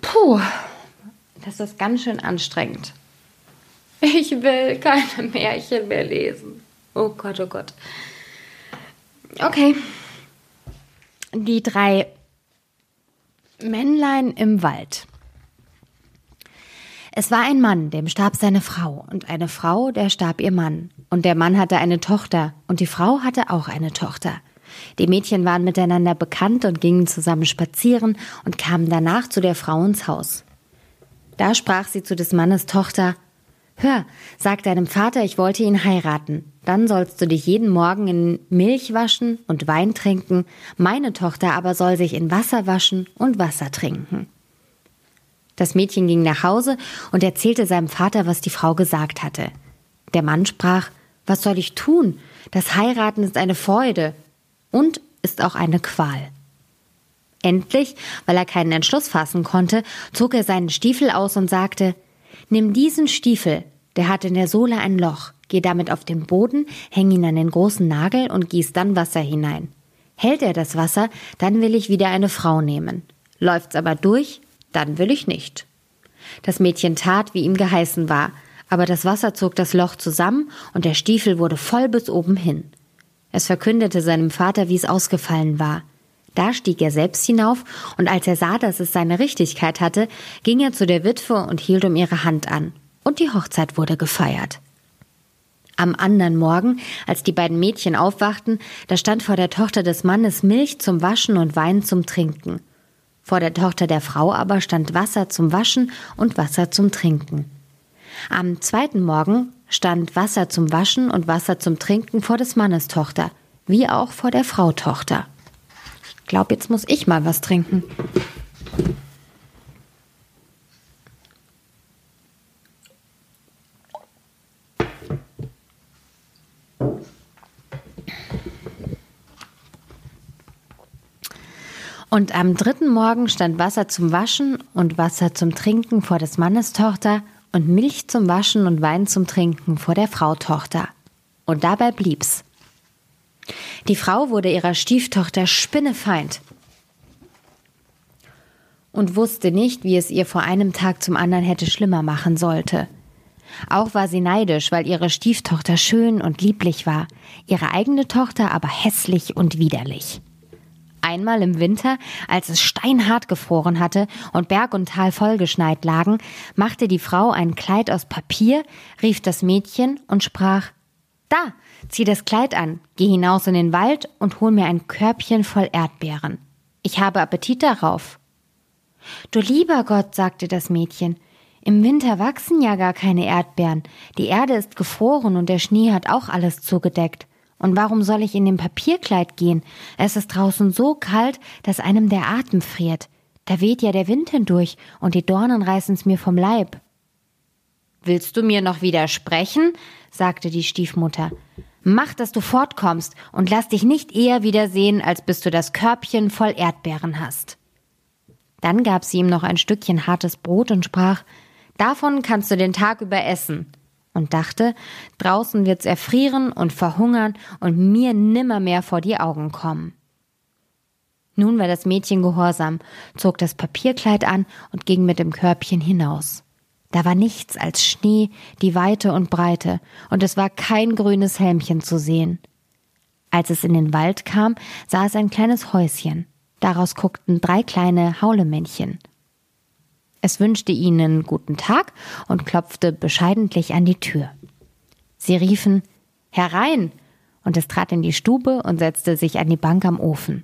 Puh, das ist ganz schön anstrengend. Ich will keine Märchen mehr lesen. Oh Gott, oh Gott. Okay. Die drei Männlein im Wald. Es war ein Mann, dem starb seine Frau, und eine Frau, der starb ihr Mann. Und der Mann hatte eine Tochter, und die Frau hatte auch eine Tochter. Die Mädchen waren miteinander bekannt und gingen zusammen spazieren und kamen danach zu der Frau ins Haus. Da sprach sie zu des Mannes Tochter Hör, sag deinem Vater, ich wollte ihn heiraten. Dann sollst du dich jeden Morgen in Milch waschen und Wein trinken, meine Tochter aber soll sich in Wasser waschen und Wasser trinken. Das Mädchen ging nach Hause und erzählte seinem Vater, was die Frau gesagt hatte. Der Mann sprach, was soll ich tun? Das Heiraten ist eine Freude und ist auch eine Qual. Endlich, weil er keinen Entschluss fassen konnte, zog er seinen Stiefel aus und sagte, Nimm diesen Stiefel, der hat in der Sohle ein Loch, geh damit auf den Boden, häng ihn an den großen Nagel und gieß dann Wasser hinein. Hält er das Wasser, dann will ich wieder eine Frau nehmen. Läuft's aber durch, dann will ich nicht. Das Mädchen tat, wie ihm geheißen war, aber das Wasser zog das Loch zusammen und der Stiefel wurde voll bis oben hin. Es verkündete seinem Vater, wie es ausgefallen war. Da stieg er selbst hinauf, und als er sah, dass es seine Richtigkeit hatte, ging er zu der Witwe und hielt um ihre Hand an, und die Hochzeit wurde gefeiert. Am anderen Morgen, als die beiden Mädchen aufwachten, da stand vor der Tochter des Mannes Milch zum Waschen und Wein zum Trinken. Vor der Tochter der Frau aber stand Wasser zum Waschen und Wasser zum Trinken. Am zweiten Morgen stand Wasser zum Waschen und Wasser zum Trinken vor des Mannes Tochter, wie auch vor der Frau Tochter. Ich glaube, jetzt muss ich mal was trinken. Und am dritten Morgen stand Wasser zum Waschen und Wasser zum Trinken vor des Mannes Tochter und Milch zum Waschen und Wein zum Trinken vor der Frau Tochter. Und dabei blieb's. Die Frau wurde ihrer Stieftochter Spinnefeind und wusste nicht, wie es ihr vor einem Tag zum anderen hätte schlimmer machen sollte. Auch war sie neidisch, weil ihre Stieftochter schön und lieblich war, ihre eigene Tochter aber hässlich und widerlich. Einmal im Winter, als es steinhart gefroren hatte und Berg und Tal vollgeschneit lagen, machte die Frau ein Kleid aus Papier, rief das Mädchen und sprach Da, zieh das Kleid an, geh hinaus in den Wald und hol mir ein Körbchen voll Erdbeeren. Ich habe Appetit darauf. Du lieber Gott, sagte das Mädchen, im Winter wachsen ja gar keine Erdbeeren, die Erde ist gefroren und der Schnee hat auch alles zugedeckt. Und warum soll ich in dem Papierkleid gehen? Es ist draußen so kalt, dass einem der Atem friert. Da weht ja der Wind hindurch und die Dornen reißen's mir vom Leib. Willst du mir noch widersprechen? sagte die Stiefmutter. Mach, dass du fortkommst und lass dich nicht eher wiedersehen, als bis du das Körbchen voll Erdbeeren hast. Dann gab sie ihm noch ein Stückchen hartes Brot und sprach, Davon kannst du den Tag über essen und dachte, draußen wird's erfrieren und verhungern und mir nimmermehr vor die Augen kommen. Nun war das Mädchen gehorsam, zog das Papierkleid an und ging mit dem Körbchen hinaus. Da war nichts als Schnee, die Weite und Breite, und es war kein grünes Helmchen zu sehen. Als es in den Wald kam, sah es ein kleines Häuschen. Daraus guckten drei kleine Haulemännchen. Es wünschte ihnen guten Tag und klopfte bescheidentlich an die Tür. Sie riefen Herein, und es trat in die Stube und setzte sich an die Bank am Ofen.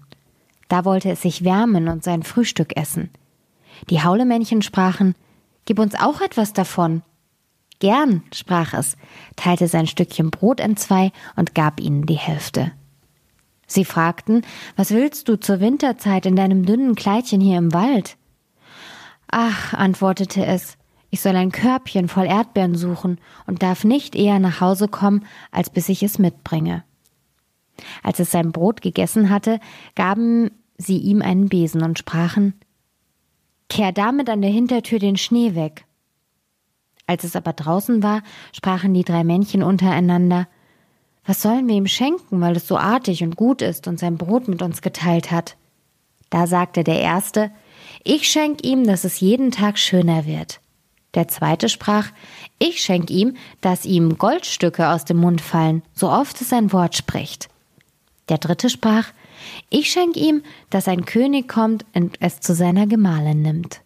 Da wollte es sich wärmen und sein Frühstück essen. Die Haulemännchen sprachen Gib uns auch etwas davon. Gern, sprach es, teilte sein Stückchen Brot in zwei und gab ihnen die Hälfte. Sie fragten, was willst du zur Winterzeit in deinem dünnen Kleidchen hier im Wald? Ach, antwortete es, ich soll ein Körbchen voll Erdbeeren suchen und darf nicht eher nach Hause kommen, als bis ich es mitbringe. Als es sein Brot gegessen hatte, gaben sie ihm einen Besen und sprachen Kehr damit an der Hintertür den Schnee weg. Als es aber draußen war, sprachen die drei Männchen untereinander Was sollen wir ihm schenken, weil es so artig und gut ist und sein Brot mit uns geteilt hat? Da sagte der erste ich schenk ihm, dass es jeden Tag schöner wird. Der zweite sprach, ich schenk ihm, dass ihm Goldstücke aus dem Mund fallen, so oft es ein Wort spricht. Der dritte sprach, ich schenk ihm, dass ein König kommt und es zu seiner Gemahlin nimmt.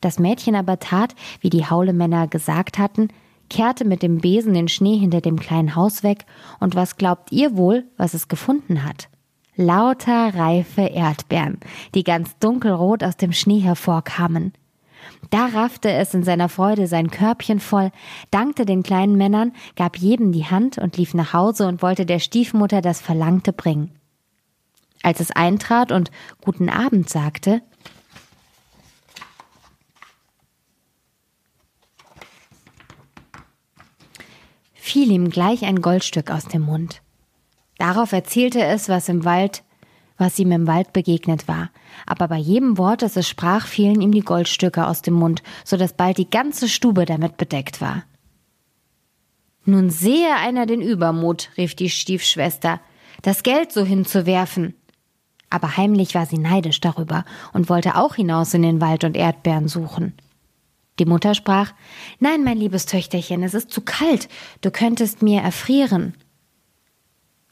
Das Mädchen aber tat, wie die Haulemänner gesagt hatten, kehrte mit dem Besen den Schnee hinter dem kleinen Haus weg, und was glaubt ihr wohl, was es gefunden hat? Lauter reife Erdbeeren, die ganz dunkelrot aus dem Schnee hervorkamen. Da raffte es in seiner Freude sein Körbchen voll, dankte den kleinen Männern, gab jedem die Hand und lief nach Hause und wollte der Stiefmutter das Verlangte bringen. Als es eintrat und Guten Abend sagte, fiel ihm gleich ein Goldstück aus dem Mund. Darauf erzählte es, was im Wald, was ihm im Wald begegnet war. Aber bei jedem Wort, das es sprach, fielen ihm die Goldstücke aus dem Mund, so dass bald die ganze Stube damit bedeckt war. Nun sehe einer den Übermut, rief die Stiefschwester, das Geld so hinzuwerfen. Aber heimlich war sie neidisch darüber und wollte auch hinaus in den Wald und Erdbeeren suchen. Die Mutter sprach Nein, mein liebes Töchterchen, es ist zu kalt, du könntest mir erfrieren.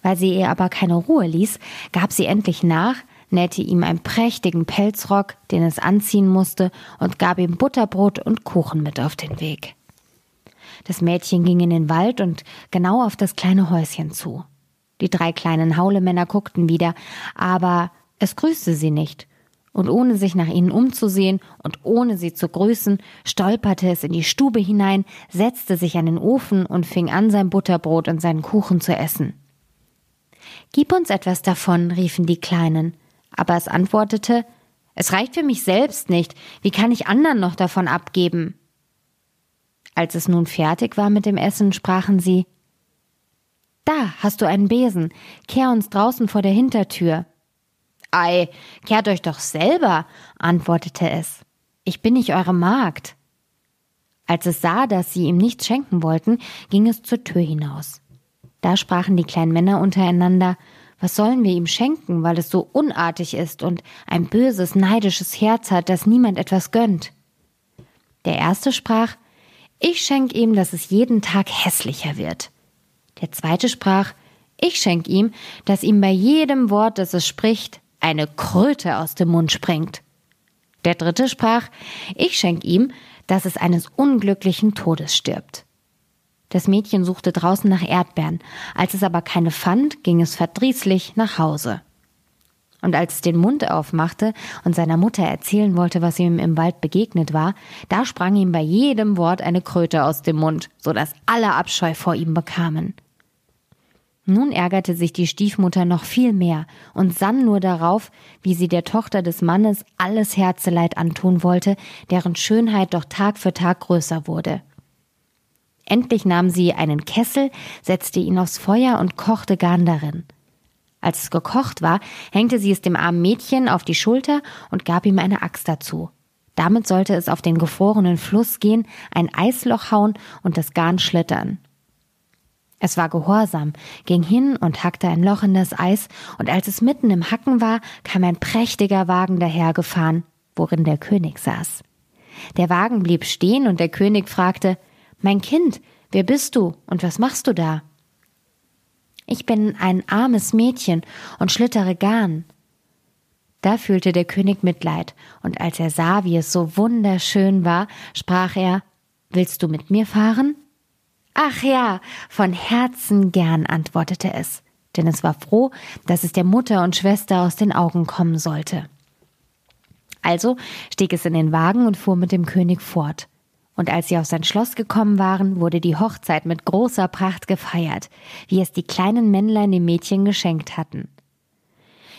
Weil sie ihr aber keine Ruhe ließ, gab sie endlich nach, nähte ihm einen prächtigen Pelzrock, den es anziehen musste, und gab ihm Butterbrot und Kuchen mit auf den Weg. Das Mädchen ging in den Wald und genau auf das kleine Häuschen zu. Die drei kleinen Haulemänner guckten wieder, aber es grüßte sie nicht, und ohne sich nach ihnen umzusehen und ohne sie zu grüßen, stolperte es in die Stube hinein, setzte sich an den Ofen und fing an, sein Butterbrot und seinen Kuchen zu essen. Gib uns etwas davon, riefen die Kleinen, aber es antwortete Es reicht für mich selbst nicht, wie kann ich anderen noch davon abgeben? Als es nun fertig war mit dem Essen, sprachen sie Da hast du einen Besen, kehr uns draußen vor der Hintertür. Ei, kehrt euch doch selber, antwortete es. Ich bin nicht eure Magd. Als es sah, dass sie ihm nichts schenken wollten, ging es zur Tür hinaus. Da sprachen die kleinen Männer untereinander, was sollen wir ihm schenken, weil es so unartig ist und ein böses, neidisches Herz hat, das niemand etwas gönnt. Der erste sprach, ich schenk ihm, dass es jeden Tag hässlicher wird. Der zweite sprach, ich schenk ihm, dass ihm bei jedem Wort, das es spricht, eine Kröte aus dem Mund springt. Der dritte sprach, ich schenk ihm, dass es eines unglücklichen Todes stirbt. Das Mädchen suchte draußen nach Erdbeeren, als es aber keine fand, ging es verdrießlich nach Hause. Und als es den Mund aufmachte und seiner Mutter erzählen wollte, was ihm im Wald begegnet war, da sprang ihm bei jedem Wort eine Kröte aus dem Mund, so dass alle Abscheu vor ihm bekamen. Nun ärgerte sich die Stiefmutter noch viel mehr und sann nur darauf, wie sie der Tochter des Mannes alles Herzeleid antun wollte, deren Schönheit doch Tag für Tag größer wurde. Endlich nahm sie einen Kessel, setzte ihn aufs Feuer und kochte Garn darin. Als es gekocht war, hängte sie es dem armen Mädchen auf die Schulter und gab ihm eine Axt dazu. Damit sollte es auf den gefrorenen Fluss gehen, ein Eisloch hauen und das Garn schlittern. Es war gehorsam, ging hin und hackte ein Loch in das Eis, und als es mitten im Hacken war, kam ein prächtiger Wagen dahergefahren, worin der König saß. Der Wagen blieb stehen, und der König fragte Mein Kind, wer bist du und was machst du da? Ich bin ein armes Mädchen und schlittere Garn. Da fühlte der König Mitleid, und als er sah, wie es so wunderschön war, sprach er Willst du mit mir fahren? Ach ja, von Herzen gern, antwortete es, denn es war froh, dass es der Mutter und Schwester aus den Augen kommen sollte. Also stieg es in den Wagen und fuhr mit dem König fort. Und als sie auf sein Schloss gekommen waren, wurde die Hochzeit mit großer Pracht gefeiert, wie es die kleinen Männlein dem Mädchen geschenkt hatten.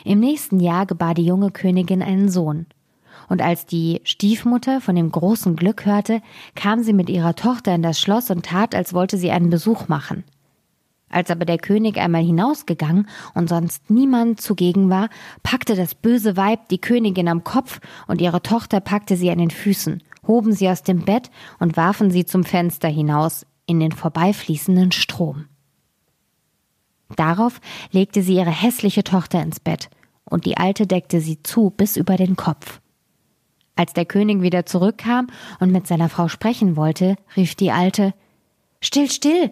Im nächsten Jahr gebar die junge Königin einen Sohn, und als die Stiefmutter von dem großen Glück hörte, kam sie mit ihrer Tochter in das Schloss und tat, als wollte sie einen Besuch machen. Als aber der König einmal hinausgegangen und sonst niemand zugegen war, packte das böse Weib die Königin am Kopf und ihre Tochter packte sie an den Füßen, hoben sie aus dem Bett und warfen sie zum Fenster hinaus in den vorbeifließenden Strom. Darauf legte sie ihre hässliche Tochter ins Bett, und die Alte deckte sie zu bis über den Kopf. Als der König wieder zurückkam und mit seiner Frau sprechen wollte, rief die Alte Still, still.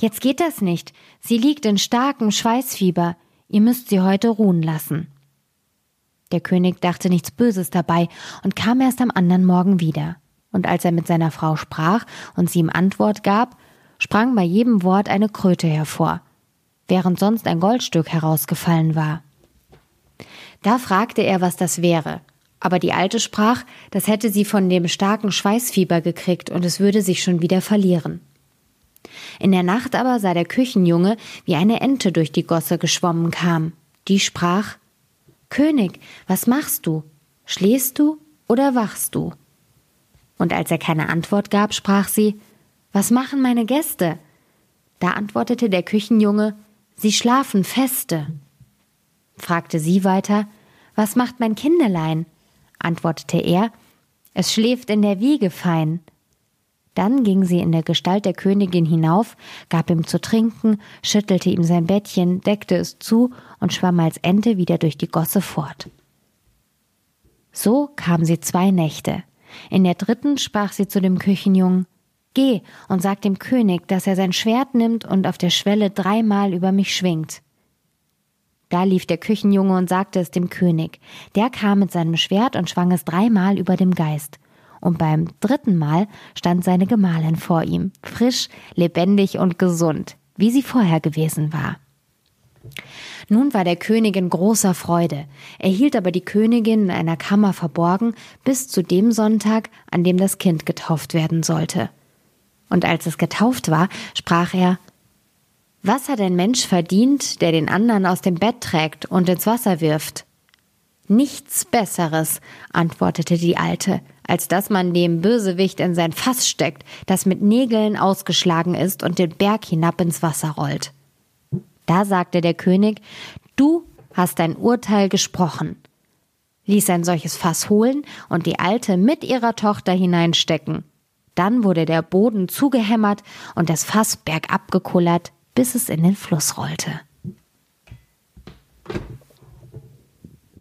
Jetzt geht das nicht. Sie liegt in starkem Schweißfieber. Ihr müsst sie heute ruhen lassen. Der König dachte nichts Böses dabei und kam erst am anderen Morgen wieder. Und als er mit seiner Frau sprach und sie ihm Antwort gab, sprang bei jedem Wort eine Kröte hervor, während sonst ein Goldstück herausgefallen war. Da fragte er, was das wäre, aber die Alte sprach, das hätte sie von dem starken Schweißfieber gekriegt und es würde sich schon wieder verlieren. In der Nacht aber sah der Küchenjunge, wie eine Ente durch die Gosse geschwommen kam. Die sprach König, was machst du? Schläfst du oder wachst du? Und als er keine Antwort gab, sprach sie Was machen meine Gäste? Da antwortete der Küchenjunge Sie schlafen feste. Fragte sie weiter Was macht mein Kindelein? antwortete er Es schläft in der Wiege fein. Dann ging sie in der Gestalt der Königin hinauf, gab ihm zu trinken, schüttelte ihm sein Bettchen, deckte es zu und schwamm als Ente wieder durch die Gosse fort. So kam sie zwei Nächte. In der dritten sprach sie zu dem Küchenjungen Geh und sag dem König, dass er sein Schwert nimmt und auf der Schwelle dreimal über mich schwingt. Da lief der Küchenjunge und sagte es dem König. Der kam mit seinem Schwert und schwang es dreimal über dem Geist und beim dritten Mal stand seine Gemahlin vor ihm, frisch, lebendig und gesund, wie sie vorher gewesen war. Nun war der König in großer Freude. Er hielt aber die Königin in einer Kammer verborgen bis zu dem Sonntag, an dem das Kind getauft werden sollte. Und als es getauft war, sprach er Was hat ein Mensch verdient, der den anderen aus dem Bett trägt und ins Wasser wirft? Nichts Besseres, antwortete die Alte, als dass man dem Bösewicht in sein Fass steckt, das mit Nägeln ausgeschlagen ist und den Berg hinab ins Wasser rollt. Da sagte der König, du hast dein Urteil gesprochen, ließ ein solches Fass holen und die Alte mit ihrer Tochter hineinstecken. Dann wurde der Boden zugehämmert und das Fass bergab gekullert, bis es in den Fluss rollte.